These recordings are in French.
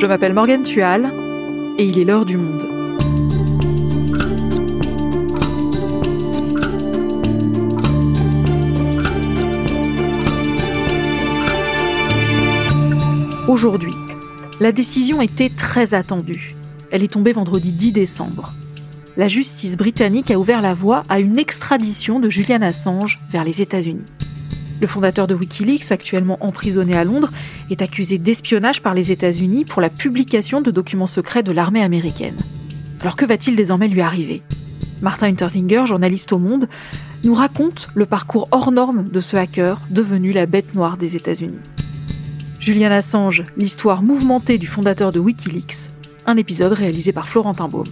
Je m'appelle Morgane Tual et il est l'heure du monde. Aujourd'hui, la décision était très attendue. Elle est tombée vendredi 10 décembre. La justice britannique a ouvert la voie à une extradition de Julian Assange vers les États-Unis. Le fondateur de Wikileaks, actuellement emprisonné à Londres, est accusé d'espionnage par les États-Unis pour la publication de documents secrets de l'armée américaine. Alors que va-t-il désormais lui arriver? Martin Untersinger, journaliste au Monde, nous raconte le parcours hors norme de ce hacker devenu la bête noire des États-Unis. Julian Assange, l'histoire mouvementée du fondateur de Wikileaks, un épisode réalisé par Florentin Baume.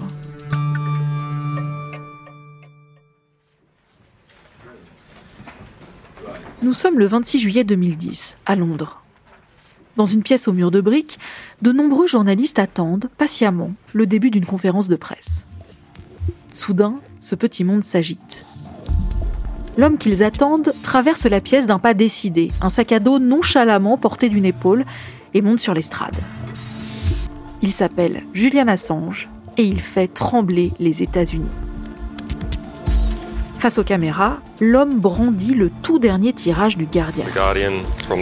Nous sommes le 26 juillet 2010, à Londres. Dans une pièce au mur de briques, de nombreux journalistes attendent patiemment le début d'une conférence de presse. Soudain, ce petit monde s'agite. L'homme qu'ils attendent traverse la pièce d'un pas décidé, un sac à dos nonchalamment porté d'une épaule, et monte sur l'estrade. Il s'appelle Julian Assange et il fait trembler les États-Unis. Face aux caméras, l'homme brandit le tout dernier tirage du Guardian. Uh,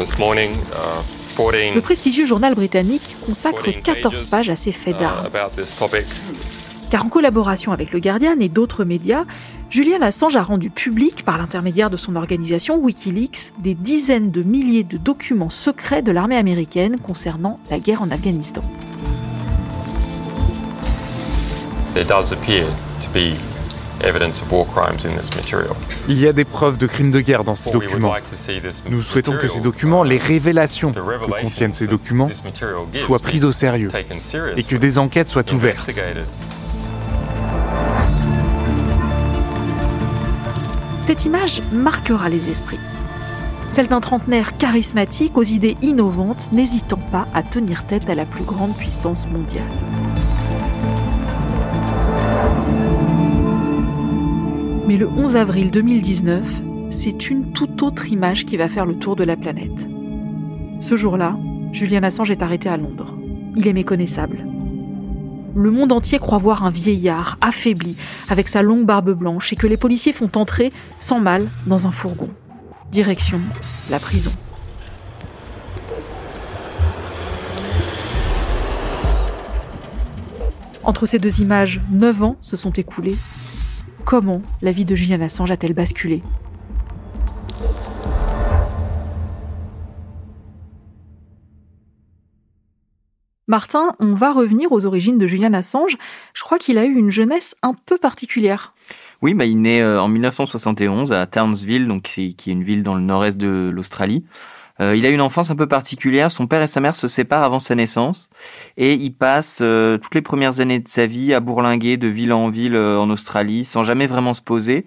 Le prestigieux journal britannique consacre 14 pages à ces faits uh, d'armes. Car en collaboration avec le Guardian et d'autres médias, Julian Assange a rendu public, par l'intermédiaire de son organisation Wikileaks, des dizaines de milliers de documents secrets de l'armée américaine concernant la guerre en Afghanistan. There does appear to be evidence of war crimes in this material. Il y a des preuves de crimes de guerre dans ces documents. Nous souhaitons que ces documents, uh, les révélations the que revelations contiennent ces documents, soient prises au sérieux taken et seriously, que des enquêtes soient ouvertes. Cette image marquera les esprits. Celle d'un trentenaire charismatique aux idées innovantes, n'hésitant pas à tenir tête à la plus grande puissance mondiale. Mais le 11 avril 2019, c'est une toute autre image qui va faire le tour de la planète. Ce jour-là, Julian Assange est arrêté à Londres. Il est méconnaissable. Le monde entier croit voir un vieillard affaibli, avec sa longue barbe blanche, et que les policiers font entrer, sans mal, dans un fourgon. Direction la prison. Entre ces deux images, neuf ans se sont écoulés. Comment la vie de Julian Assange a-t-elle basculé Martin, on va revenir aux origines de Julian Assange. Je crois qu'il a eu une jeunesse un peu particulière. Oui, bah, il naît euh, en 1971 à Townsville, qui est une ville dans le nord-est de l'Australie. Euh, il a une enfance un peu particulière. Son père et sa mère se séparent avant sa naissance et il passe euh, toutes les premières années de sa vie à bourlinguer de ville en ville euh, en Australie sans jamais vraiment se poser.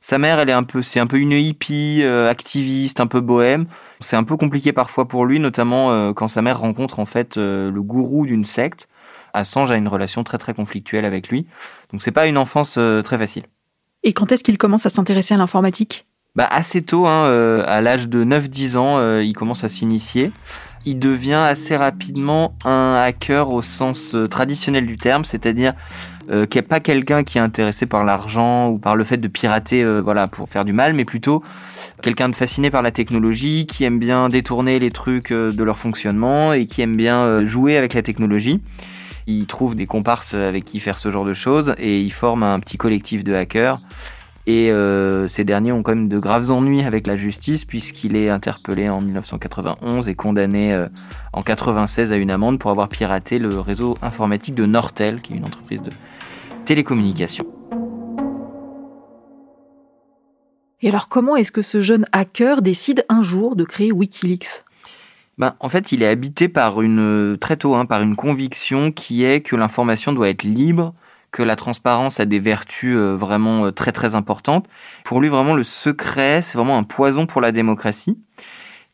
Sa mère, elle est un peu, c'est un peu une hippie, activiste, un peu bohème. C'est un peu compliqué parfois pour lui, notamment quand sa mère rencontre en fait le gourou d'une secte. Assange a une relation très très conflictuelle avec lui, donc c'est pas une enfance très facile. Et quand est-ce qu'il commence à s'intéresser à l'informatique? Bah assez tôt, hein, euh, à l'âge de 9-10 ans, euh, il commence à s'initier. Il devient assez rapidement un hacker au sens euh, traditionnel du terme, c'est-à-dire euh, qui n'est pas quelqu'un qui est intéressé par l'argent ou par le fait de pirater euh, voilà, pour faire du mal, mais plutôt quelqu'un de fasciné par la technologie, qui aime bien détourner les trucs de leur fonctionnement et qui aime bien jouer avec la technologie. Il trouve des comparses avec qui faire ce genre de choses et il forme un petit collectif de hackers. Et euh, ces derniers ont quand même de graves ennuis avec la justice puisqu'il est interpellé en 1991 et condamné euh, en 96 à une amende pour avoir piraté le réseau informatique de Nortel, qui est une entreprise de télécommunications. Et alors comment est-ce que ce jeune hacker décide un jour de créer Wikileaks? Ben, en fait, il est habité par une très tôt, hein, par une conviction qui est que l'information doit être libre, que la transparence a des vertus euh, vraiment euh, très très importantes. Pour lui, vraiment, le secret, c'est vraiment un poison pour la démocratie.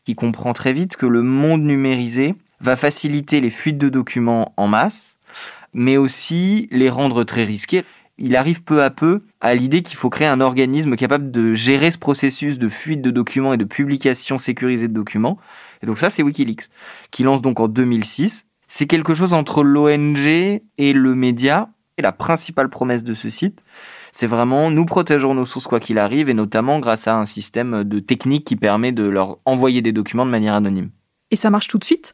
Il comprend très vite que le monde numérisé va faciliter les fuites de documents en masse, mais aussi les rendre très risqués. Il arrive peu à peu à l'idée qu'il faut créer un organisme capable de gérer ce processus de fuite de documents et de publication sécurisée de documents. Et donc ça, c'est Wikileaks, qui lance donc en 2006. C'est quelque chose entre l'ONG et le média. Et la principale promesse de ce site, c'est vraiment nous protégeons nos sources quoi qu'il arrive, et notamment grâce à un système de technique qui permet de leur envoyer des documents de manière anonyme. Et ça marche tout de suite?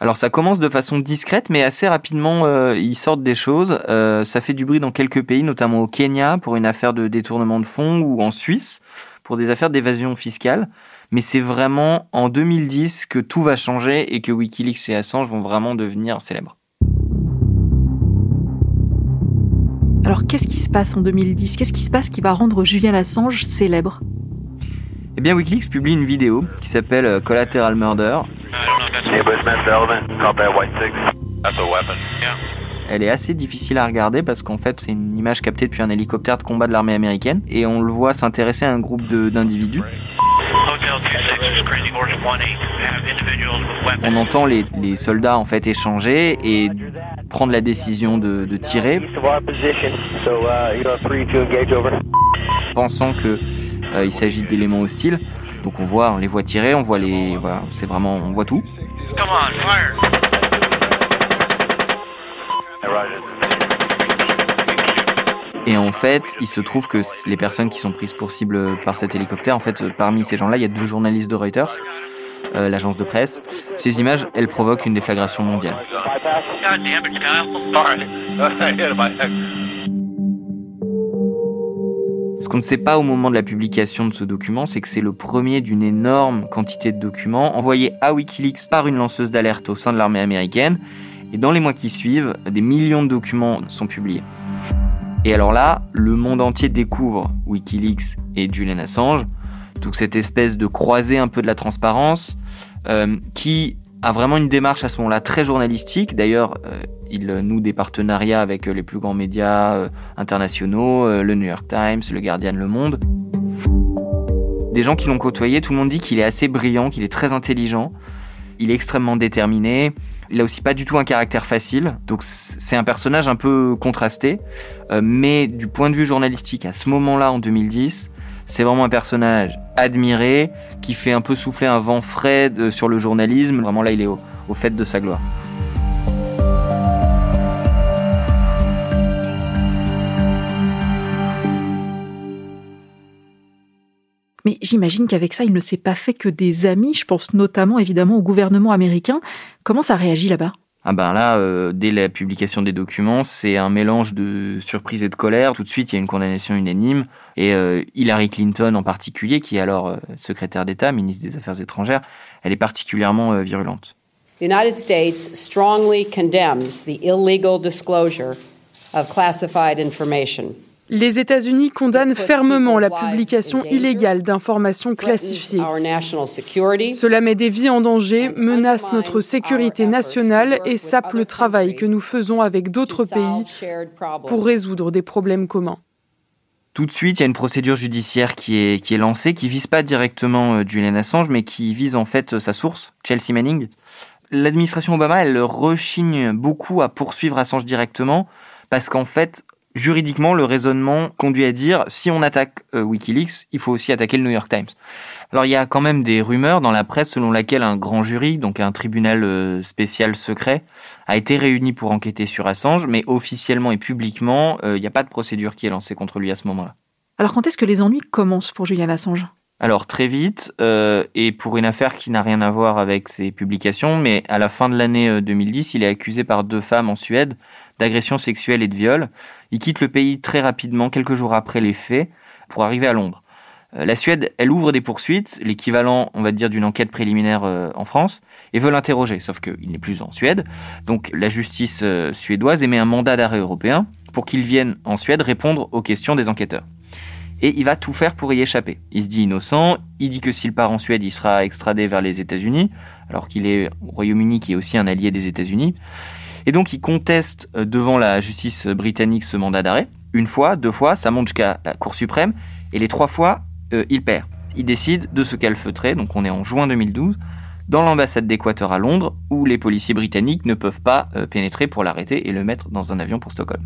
Alors ça commence de façon discrète, mais assez rapidement euh, ils sortent des choses. Euh, ça fait du bruit dans quelques pays, notamment au Kenya pour une affaire de détournement de fonds ou en Suisse pour des affaires d'évasion fiscale. Mais c'est vraiment en 2010 que tout va changer et que Wikileaks et Assange vont vraiment devenir célèbres. Alors qu'est-ce qui se passe en 2010 Qu'est-ce qui se passe qui va rendre Julian Assange célèbre? Eh bien Wikileaks publie une vidéo qui s'appelle euh, Collateral Murder. Elle est assez difficile à regarder parce qu'en fait c'est une image captée depuis un hélicoptère de combat de l'armée américaine et on le voit s'intéresser à un groupe de- d'individus. On entend les, les soldats en fait échanger et prendre la décision de, de tirer, pensant que euh, il s'agit d'éléments hostiles. Donc on voit, on les voit tirer, on voit les, voilà, c'est vraiment, on voit tout. Come on, fire! Et en fait, il se trouve que les personnes qui sont prises pour cible par cet hélicoptère, en fait, parmi ces gens-là, il y a deux journalistes de Reuters, euh, l'agence de presse. Ces images, elles provoquent une déflagration mondiale. Ce qu'on ne sait pas au moment de la publication de ce document, c'est que c'est le premier d'une énorme quantité de documents envoyés à Wikileaks par une lanceuse d'alerte au sein de l'armée américaine. Et dans les mois qui suivent, des millions de documents sont publiés. Et alors là, le monde entier découvre Wikileaks et Julian Assange, donc cette espèce de croisée un peu de la transparence, euh, qui a vraiment une démarche à ce moment-là très journalistique. D'ailleurs, euh, il noue des partenariats avec euh, les plus grands médias internationaux, le New York Times, le Guardian, Le Monde. Des gens qui l'ont côtoyé, tout le monde dit qu'il est assez brillant, qu'il est très intelligent, il est extrêmement déterminé. Il a aussi pas du tout un caractère facile, donc c'est un personnage un peu contrasté, mais du point de vue journalistique, à ce moment-là, en 2010, c'est vraiment un personnage admiré, qui fait un peu souffler un vent frais sur le journalisme. Vraiment là, il est au, au fait de sa gloire. Mais j'imagine qu'avec ça, il ne s'est pas fait que des amis. Je pense notamment évidemment au gouvernement américain. Comment ça réagit là-bas? Ah ben là, euh, dès la publication des documents, c'est un mélange de surprise et de colère. Tout de suite, il y a une condamnation unanime. Et euh, Hillary Clinton en particulier, qui est alors euh, secrétaire d'État, ministre des Affaires étrangères, elle est particulièrement virulente. The United States strongly condemns the illegal disclosure of classified information. Les États-Unis condamnent fermement la publication illégale d'informations classifiées. Cela met des vies en danger, menace notre sécurité nationale et sape le travail que nous faisons avec d'autres pays pour résoudre des problèmes communs. Tout de suite, il y a une procédure judiciaire qui est, qui est lancée, qui vise pas directement euh, Julian Assange, mais qui vise en fait euh, sa source, Chelsea Manning. L'administration Obama, elle rechigne beaucoup à poursuivre Assange directement, parce qu'en fait, juridiquement, le raisonnement conduit à dire si on attaque euh, Wikileaks, il faut aussi attaquer le New York Times. Alors il y a quand même des rumeurs dans la presse selon laquelle un grand jury, donc un tribunal euh, spécial secret, a été réuni pour enquêter sur Assange, mais officiellement et publiquement, euh, il n'y a pas de procédure qui est lancée contre lui à ce moment-là. Alors quand est-ce que les ennuis commencent pour Julian Assange? Alors très vite, euh, et pour une affaire qui n'a rien à voir avec ses publications, mais à la fin de l'année euh, 2010, il est accusé par deux femmes en Suède d'agression sexuelle et de viol. Il quitte le pays très rapidement, quelques jours après les faits, pour arriver à Londres. Euh, La Suède, elle ouvre des poursuites, l'équivalent, on va dire, d'une enquête préliminaire euh, en France, et veut l'interroger, sauf qu'il n'est plus en Suède. Donc la justice euh, suédoise émet un mandat d'arrêt européen pour qu'il vienne en Suède répondre aux questions des enquêteurs. Et il va tout faire pour y échapper. Il se dit innocent, il dit que s'il part en Suède, il sera extradé vers les États-Unis, alors qu'il est au Royaume-Uni, qui est aussi un allié des États-Unis. Et donc il conteste euh, devant la justice britannique ce mandat d'arrêt. Une fois, deux fois, ça monte jusqu'à la Cour suprême, et les trois fois, euh, il perd. Il décide de se calfeutrer, donc on est en juin 2012, dans l'ambassade d'Équateur à Londres, où les policiers britanniques ne peuvent pas euh, pénétrer pour l'arrêter et le mettre dans un avion pour Stockholm.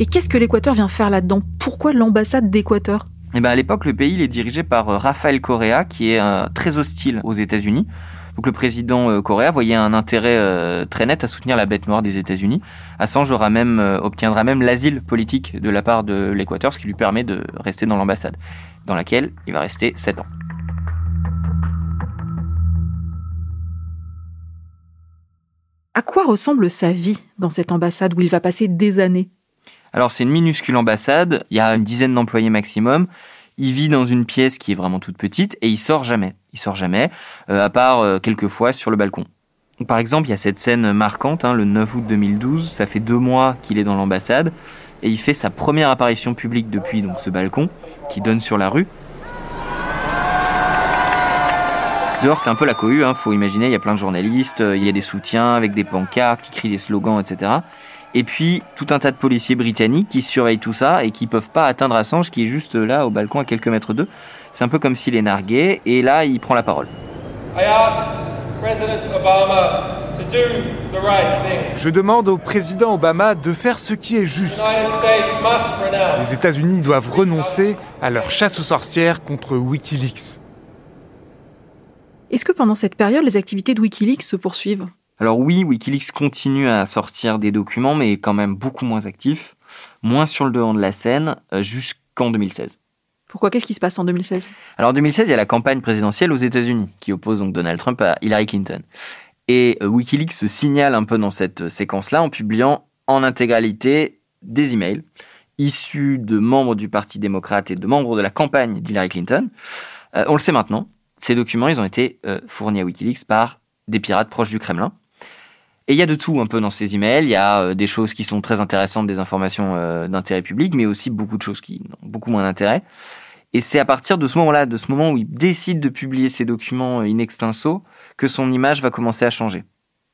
Et qu'est-ce que l'Équateur vient faire là-dedans? Pourquoi l'ambassade d'Équateur? Eh ben à l'époque, le pays il est dirigé par Rafael Correa, qui est euh, très hostile aux États-Unis, Donc le président euh, Correa voyait un intérêt euh, très net à soutenir la bête noire des États-Unis. Assange aura même, euh, obtiendra même l'asile politique de la part de l'Équateur, ce qui lui permet de rester dans l'ambassade, dans laquelle il va rester 7 ans. À quoi ressemble sa vie dans cette ambassade où il va passer des années? Alors c'est une minuscule ambassade, il y a une dizaine d'employés maximum. Il vit dans une pièce qui est vraiment toute petite et il sort jamais. Il sort jamais, euh, à part euh, quelques fois sur le balcon. Par exemple, il y a cette scène marquante, hein, le 9 août 2012, ça fait deux mois qu'il est dans l'ambassade et il fait sa première apparition publique depuis donc ce balcon qui donne sur la rue. Dehors, c'est un peu la cohue, hein, faut imaginer, il y a plein de journalistes, euh, il y a des soutiens avec des pancartes qui crient des slogans, etc. Et puis, tout un tas de policiers britanniques qui surveillent tout ça et qui peuvent pas atteindre Assange qui est juste là au balcon à quelques mètres d'eux. C'est un peu comme s'il est nargué et là, il prend la parole. I ask President Obama to do the right thing. Je demande au président Obama de faire ce qui est juste. Les États-Unis doivent renoncer à leur chasse aux sorcières contre Wikileaks. Est-ce que pendant cette période, les activités de Wikileaks se poursuivent? Alors oui, Wikileaks continue à sortir des documents, mais est quand même beaucoup moins actif, moins sur le devant de la scène, euh, jusqu'en 2016. Pourquoi? Qu'est-ce qui se passe en 2016 Alors en 2016, il y a la campagne présidentielle aux États-Unis qui oppose donc Donald Trump à Hillary Clinton. Et euh, Wikileaks se signale un peu dans cette euh, séquence-là en publiant en intégralité des emails issus de membres du Parti démocrate et de membres de la campagne d'Hillary Clinton. Euh, on le sait maintenant, ces documents, ils ont été euh, fournis à Wikileaks par des pirates proches du Kremlin. Et il y a de tout un peu dans ces emails. Il y a euh, des choses qui sont très intéressantes, des informations euh, d'intérêt public, mais aussi beaucoup de choses qui n'ont beaucoup moins d'intérêt. Et c'est à partir de ce moment-là, de ce moment où il décide de publier ces documents euh, in extenso, que son image va commencer à changer.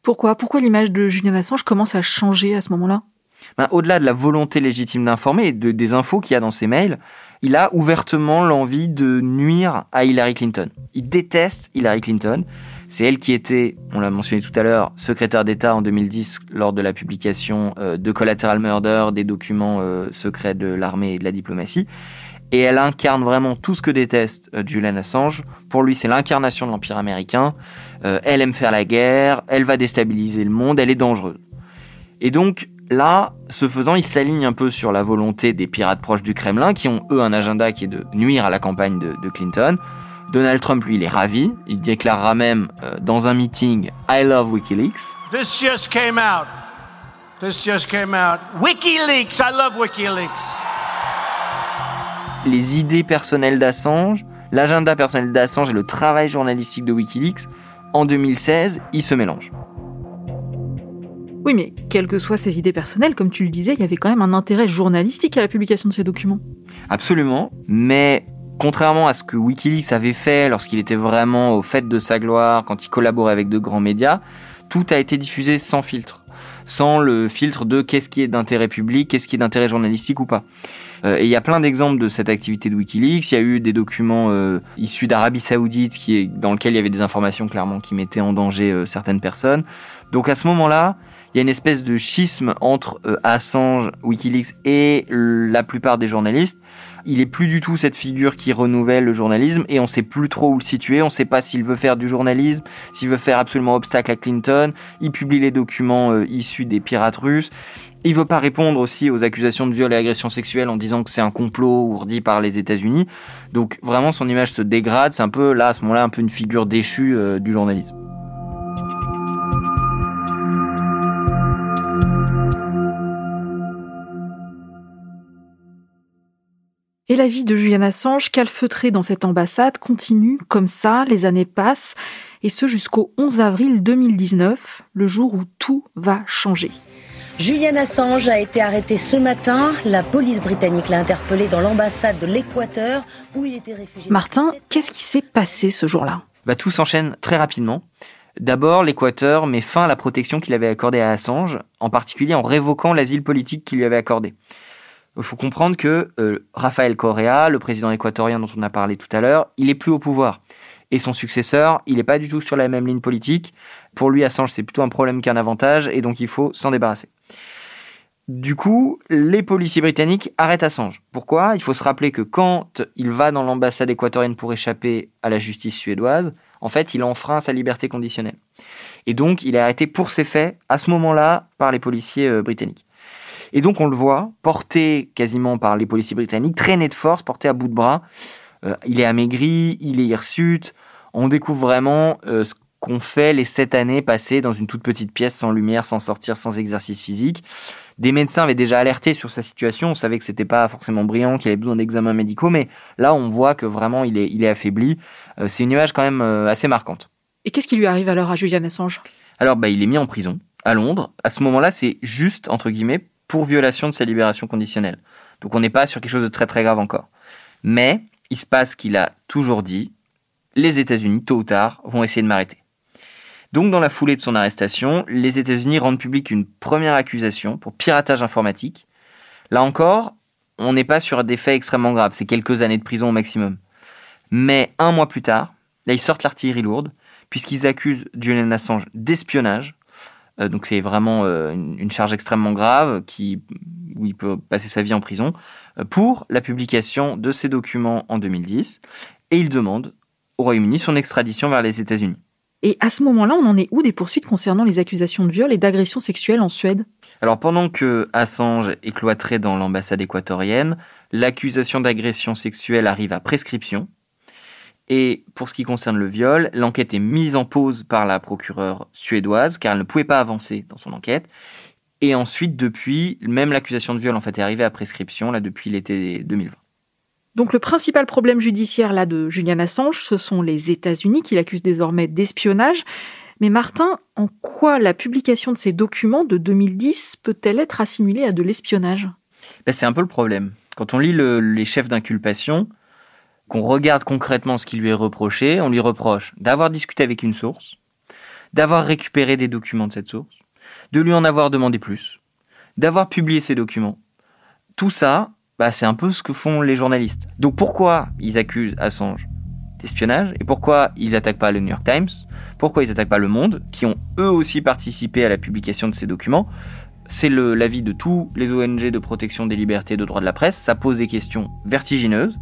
Pourquoi? Pourquoi l'image de Julian Assange commence à changer à ce moment-là? Ben, Au-delà de la volonté légitime d'informer et de, des infos qu'il y a dans ces mails, il a ouvertement l'envie de nuire à Hillary Clinton. Il déteste Hillary Clinton. C'est elle qui était, on l'a mentionné tout à l'heure, secrétaire d'État en 2010 lors de la publication euh, de Collateral Murder, des documents euh, secrets de l'armée et de la diplomatie. Et elle incarne vraiment tout ce que déteste euh, Julian Assange. Pour lui, c'est l'incarnation de l'Empire américain. Elle aime faire la guerre, elle va déstabiliser le monde, elle est dangereuse. Et donc, là, ce faisant, il s'aligne un peu sur la volonté des pirates proches du Kremlin, qui ont eux un agenda qui est de nuire à la campagne de, de Clinton. Donald Trump, lui, il est ravi. Il déclarera même euh, dans un meeting I love WikiLeaks. This just came out. This just came out. WikiLeaks. I love WikiLeaks. Les idées personnelles d'Assange, l'agenda personnel d'Assange et le travail journalistique de WikiLeaks, en 2016, ils se mélangent. Oui, mais quelles que soient ses idées personnelles, comme tu le disais, il y avait quand même un intérêt journalistique à la publication de ces documents. Absolument, mais contrairement à ce que Wikileaks avait fait lorsqu'il était vraiment au fait de sa gloire, quand il collaborait avec de grands médias, tout a été diffusé sans filtre, sans le filtre de qu'est-ce qui est d'intérêt public, qu'est-ce qui est d'intérêt journalistique ou pas. Euh, et il y a plein d'exemples de cette activité de Wikileaks. Il y a eu des documents euh, issus d'Arabie Saoudite qui est, dans lesquels il y avait des informations clairement qui mettaient en danger euh, certaines personnes. Donc à ce moment-là, il y a une espèce de schisme entre euh, Assange, Wikileaks et la plupart des journalistes. Il est plus du tout cette figure qui renouvelle le journalisme et on sait plus trop où le situer. On sait pas s'il veut faire du journalisme, s'il veut faire absolument obstacle à Clinton. Il publie les documents euh, issus des pirates russes. Il veut pas répondre aussi aux accusations de viol et agression sexuelle en disant que c'est un complot ourdi par les États-Unis. Donc vraiment son image se dégrade. C'est un peu là à ce moment-là un peu une figure déchue euh, du journalisme. Et la vie de Julian Assange, calfeutrée dans cette ambassade, continue comme ça, les années passent, et ce jusqu'au 11 avril 2019, le jour où tout va changer. Julian Assange a été arrêté ce matin. La police britannique l'a interpellé dans l'ambassade de l'Équateur où il était réfugié. Martin, qu'est-ce qui s'est passé ce jour-là? Bah, tout s'enchaîne très rapidement. D'abord, l'Équateur met fin à la protection qu'il avait accordée à Assange, en particulier en révoquant l'asile politique qu'il lui avait accordé. Il faut comprendre que euh, Rafael Correa, le président équatorien dont on a parlé tout à l'heure, il est plus au pouvoir. Et son successeur, il n'est pas du tout sur la même ligne politique. Pour lui, Assange, c'est plutôt un problème qu'un avantage, et donc il faut s'en débarrasser. Du coup, les policiers britanniques arrêtent Assange. Pourquoi? Il faut se rappeler que quand il va dans l'ambassade équatorienne pour échapper à la justice suédoise, en fait, il enfreint sa liberté conditionnelle. Et donc, il est arrêté pour ces faits, à ce moment-là, par les policiers euh, britanniques. Et donc, on le voit, porté quasiment par les policiers britanniques, traîné de force, porté à bout de bras. Euh, il est amaigri, il est hirsute. On découvre vraiment euh, ce qu'ont fait les sept années passées dans une toute petite pièce sans lumière, sans sortir, sans exercice physique. Des médecins avaient déjà alerté sur sa situation. On savait que c'était pas forcément brillant, qu'il avait besoin d'examens médicaux, mais là, on voit que vraiment, il est, il est affaibli. Euh, c'est une image quand même assez marquante. Et qu'est-ce qui lui arrive alors à Julian Assange? Alors, bah, il est mis en prison à Londres. À ce moment-là, c'est juste, entre guillemets, pour violation de sa libération conditionnelle. Donc, on n'est pas sur quelque chose de très très grave encore. Mais, il se passe qu'il a toujours dit, les États-Unis, tôt ou tard, vont essayer de m'arrêter. Donc, dans la foulée de son arrestation, les États-Unis rendent public une première accusation pour piratage informatique. Là encore, on n'est pas sur des faits extrêmement graves, c'est quelques années de prison au maximum. Mais un mois plus tard, là, ils sortent l'artillerie lourde, puisqu'ils accusent Julian Assange d'espionnage. Euh, donc, c'est vraiment euh, une, charge extrêmement grave qui, où il peut passer sa vie en prison, euh, pour la publication de ces documents en 2010. Et ils demandent au Royaume-Uni son extradition vers les États-Unis. Et à ce moment-là, on en est où des poursuites concernant les accusations de viol et d'agression sexuelle en Suède? Alors pendant que Assange est cloîtré dans l'ambassade équatorienne, l'accusation d'agression sexuelle arrive à prescription. Et pour ce qui concerne le viol, l'enquête est mise en pause par la procureure suédoise car elle ne pouvait pas avancer dans son enquête. Et ensuite, depuis, même l'accusation de viol en fait est arrivée à prescription là depuis l'été 2020. Donc le principal problème judiciaire là de Julian Assange, ce sont les États-Unis qui l'accusent désormais d'espionnage. Mais Martin, en quoi la publication de ces documents de 2010 peut-elle être assimilée à de l'espionnage? Ben, C'est un peu le problème. Quand on lit le, les chefs d'inculpation, qu'on regarde concrètement ce qui lui est reproché, on lui reproche d'avoir discuté avec une source, d'avoir récupéré des documents de cette source, de lui en avoir demandé plus, d'avoir publié ces documents. Tout ça, bah, c'est un peu ce que font les journalistes. Donc pourquoi ils accusent Assange d'espionnage et pourquoi ils n'attaquent pas le New York Times Pourquoi ils n'attaquent pas Le Monde, qui ont eux aussi participé à la publication de ces documents C'est l'avis de tous les ONG de protection des libertés et de droits de la presse. Ça pose des questions vertigineuses.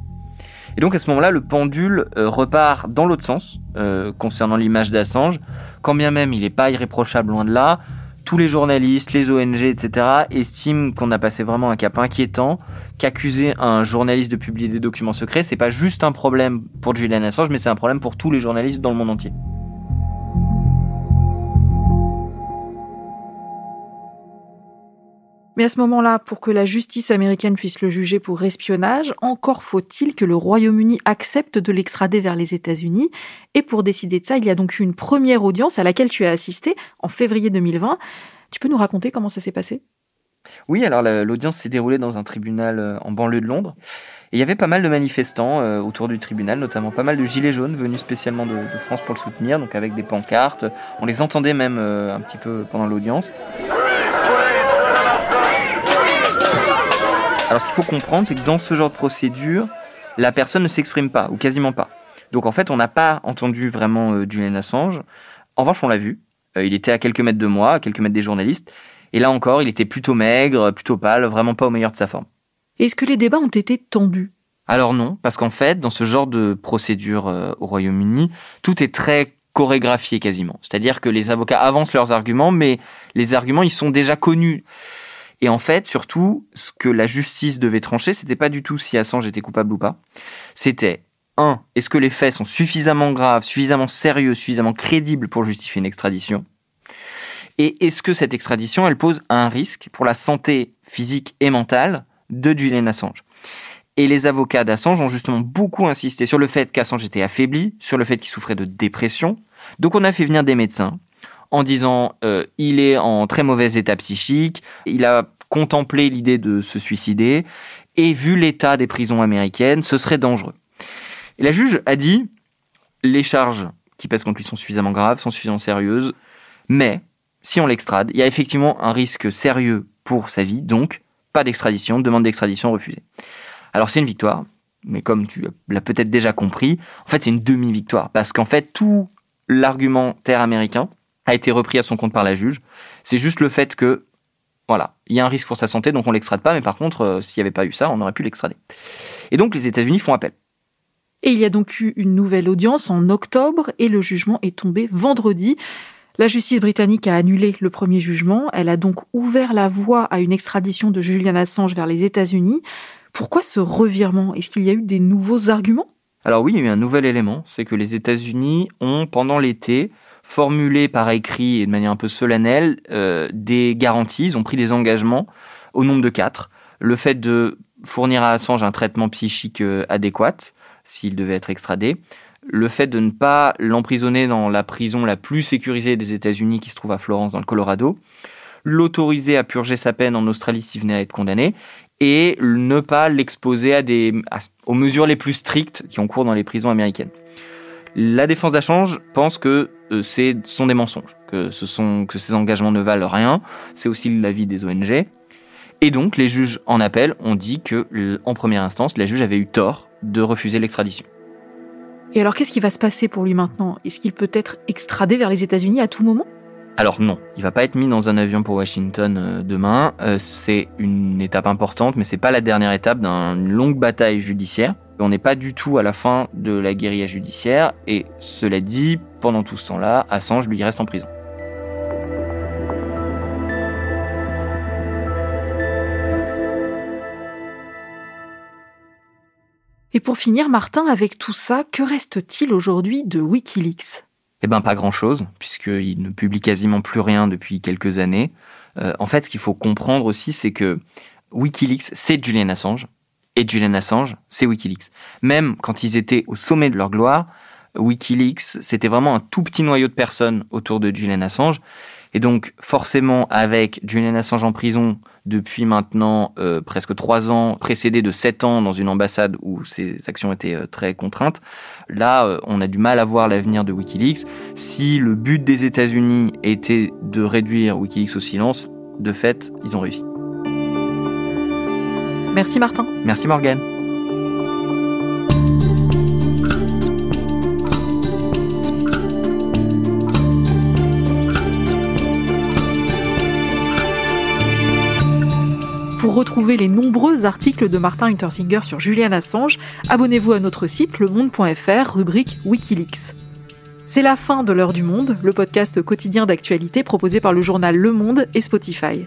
Et donc à ce moment-là, le pendule euh, repart dans l'autre sens euh, concernant l'image d'Assange. Quand bien même il n'est pas irréprochable loin de là, tous les journalistes, les ONG, etc., estiment qu'on a passé vraiment un cap inquiétant, qu'accuser un journaliste de publier des documents secrets, c'est pas juste un problème pour Julian Assange, mais c'est un problème pour tous les journalistes dans le monde entier. Mais à ce moment-là, pour que la justice américaine puisse le juger pour espionnage, encore faut-il que le Royaume-Uni accepte de l'extrader vers les États-Unis. Et pour décider de ça, il y a donc eu une première audience à laquelle tu as assisté en février 2020. Tu peux nous raconter comment ça s'est passé? Oui, alors l'audience s'est déroulée dans un tribunal euh, en banlieue de Londres. Et il y avait pas mal de manifestants euh, autour du tribunal, notamment pas mal de gilets jaunes venus spécialement de, France pour le soutenir, donc avec des pancartes. On les entendait même euh, un petit peu pendant l'audience. Alors ce qu'il faut comprendre, c'est que dans ce genre de procédure, la personne ne s'exprime pas, ou quasiment pas. Donc en fait, on n'a pas entendu vraiment euh, Julian Assange. En revanche, on l'a vu. Euh, il était à quelques mètres de moi, à quelques mètres des journalistes. Et là encore, il était plutôt maigre, plutôt pâle, vraiment pas au meilleur de sa forme. Est-ce que les débats ont été tendus? Alors non, parce qu'en fait, dans ce genre de procédure euh, au Royaume-Uni, tout est très chorégraphié quasiment. C'est-à-dire que les avocats avancent leurs arguments, mais les arguments, ils sont déjà connus. Et en fait, surtout, ce que la justice devait trancher, c'était pas du tout si Assange était coupable ou pas. C'était un, est-ce que les faits sont suffisamment graves, suffisamment sérieux, suffisamment crédibles pour justifier une extradition? Et est-ce que cette extradition, elle pose un risque pour la santé physique et mentale de Julian Assange? Et les avocats d'Assange ont justement beaucoup insisté sur le fait qu'Assange était affaibli, sur le fait qu'il souffrait de dépression. Donc on a fait venir des médecins en disant euh, il est en très mauvais état psychique, il a contemplé l'idée de se suicider, et vu l'état des prisons américaines, ce serait dangereux. Et la juge a dit les charges qui pèsent contre lui sont suffisamment graves, sont suffisamment sérieuses, mais si on l'extrade, il y a effectivement un risque sérieux pour sa vie, donc pas d'extradition, demande d'extradition refusée. Alors c'est une victoire, mais comme tu l'as peut-être déjà compris, en fait c'est une demi-victoire, parce qu'en fait tout l'argumentaire américain a été repris à son compte par la juge. C'est juste le fait que Voilà, il y a un risque pour sa santé, donc on l'extrade pas, mais par contre, euh, s'il n'y avait pas eu ça, on aurait pu l'extrader. Et donc les États-Unis font appel. Et il y a donc eu une nouvelle audience en octobre et le jugement est tombé vendredi. La justice britannique a annulé le premier jugement. Elle a donc ouvert la voie à une extradition de Julian Assange vers les États-Unis. Pourquoi ce revirement? Est-ce qu'il y a eu des nouveaux arguments? Alors oui, il y a eu un nouvel élément, c'est que les États-Unis ont, pendant l'été, formulé par écrit et de manière un peu solennelle euh, des garanties, ils ont pris des engagements au nombre de quatre. Le fait de fournir à Assange un traitement psychique euh, adéquat, s'il devait être extradé. Le fait de ne pas l'emprisonner dans la prison la plus sécurisée des États-Unis qui se trouve à Florence dans le Colorado. L'autoriser à purger sa peine en Australie s'il venait à être condamné. Et ne pas l'exposer à des, aux mesures les plus strictes qui ont cours dans les prisons américaines. La défense d'Assange pense que c'est ce sont des mensonges, que, ce sont, que ces engagements ne valent rien. C'est aussi l'avis des ONG. Et donc, les juges en appel ont dit que, en première instance, la juge avait eu tort de refuser l'extradition. Et alors qu'est-ce qui va se passer pour lui maintenant? Est-ce qu'il peut être extradé vers les États-Unis à tout moment? Alors non, il va pas être mis dans un avion pour Washington euh, demain. Euh, c'est une étape importante, mais c'est pas la dernière étape d'une longue bataille judiciaire. On n'est pas du tout à la fin de la guérilla judiciaire. Et cela dit, pendant tout ce temps-là, Assange lui reste en prison. Et pour finir, Martin, avec tout ça, que reste-t-il aujourd'hui de Wikileaks? Eh ben pas grand-chose, puisqu'il ne publie quasiment plus rien depuis quelques années. Euh, en fait, ce qu'il faut comprendre aussi, c'est que Wikileaks, c'est Julian Assange, et Julian Assange, c'est Wikileaks. Même quand ils étaient au sommet de leur gloire, Wikileaks, c'était vraiment un tout petit noyau de personnes autour de Julian Assange. Et donc, forcément, avec Julian Assange en prison depuis maintenant euh, presque trois ans, précédé de sept ans dans une ambassade où ses actions étaient euh, très contraintes, là, euh, on a du mal à voir l'avenir de Wikileaks. Si le but des États-Unis était de réduire Wikileaks au silence, de fait, ils ont réussi. Merci Martin. Merci Morgane. Pour retrouver les nombreux articles de Martin Untersinger sur Julian Assange, abonnez-vous à notre site lemonde.fr, rubrique Wikileaks. C'est la fin de l'heure du monde, le podcast quotidien d'actualité proposé par le journal Le Monde et Spotify.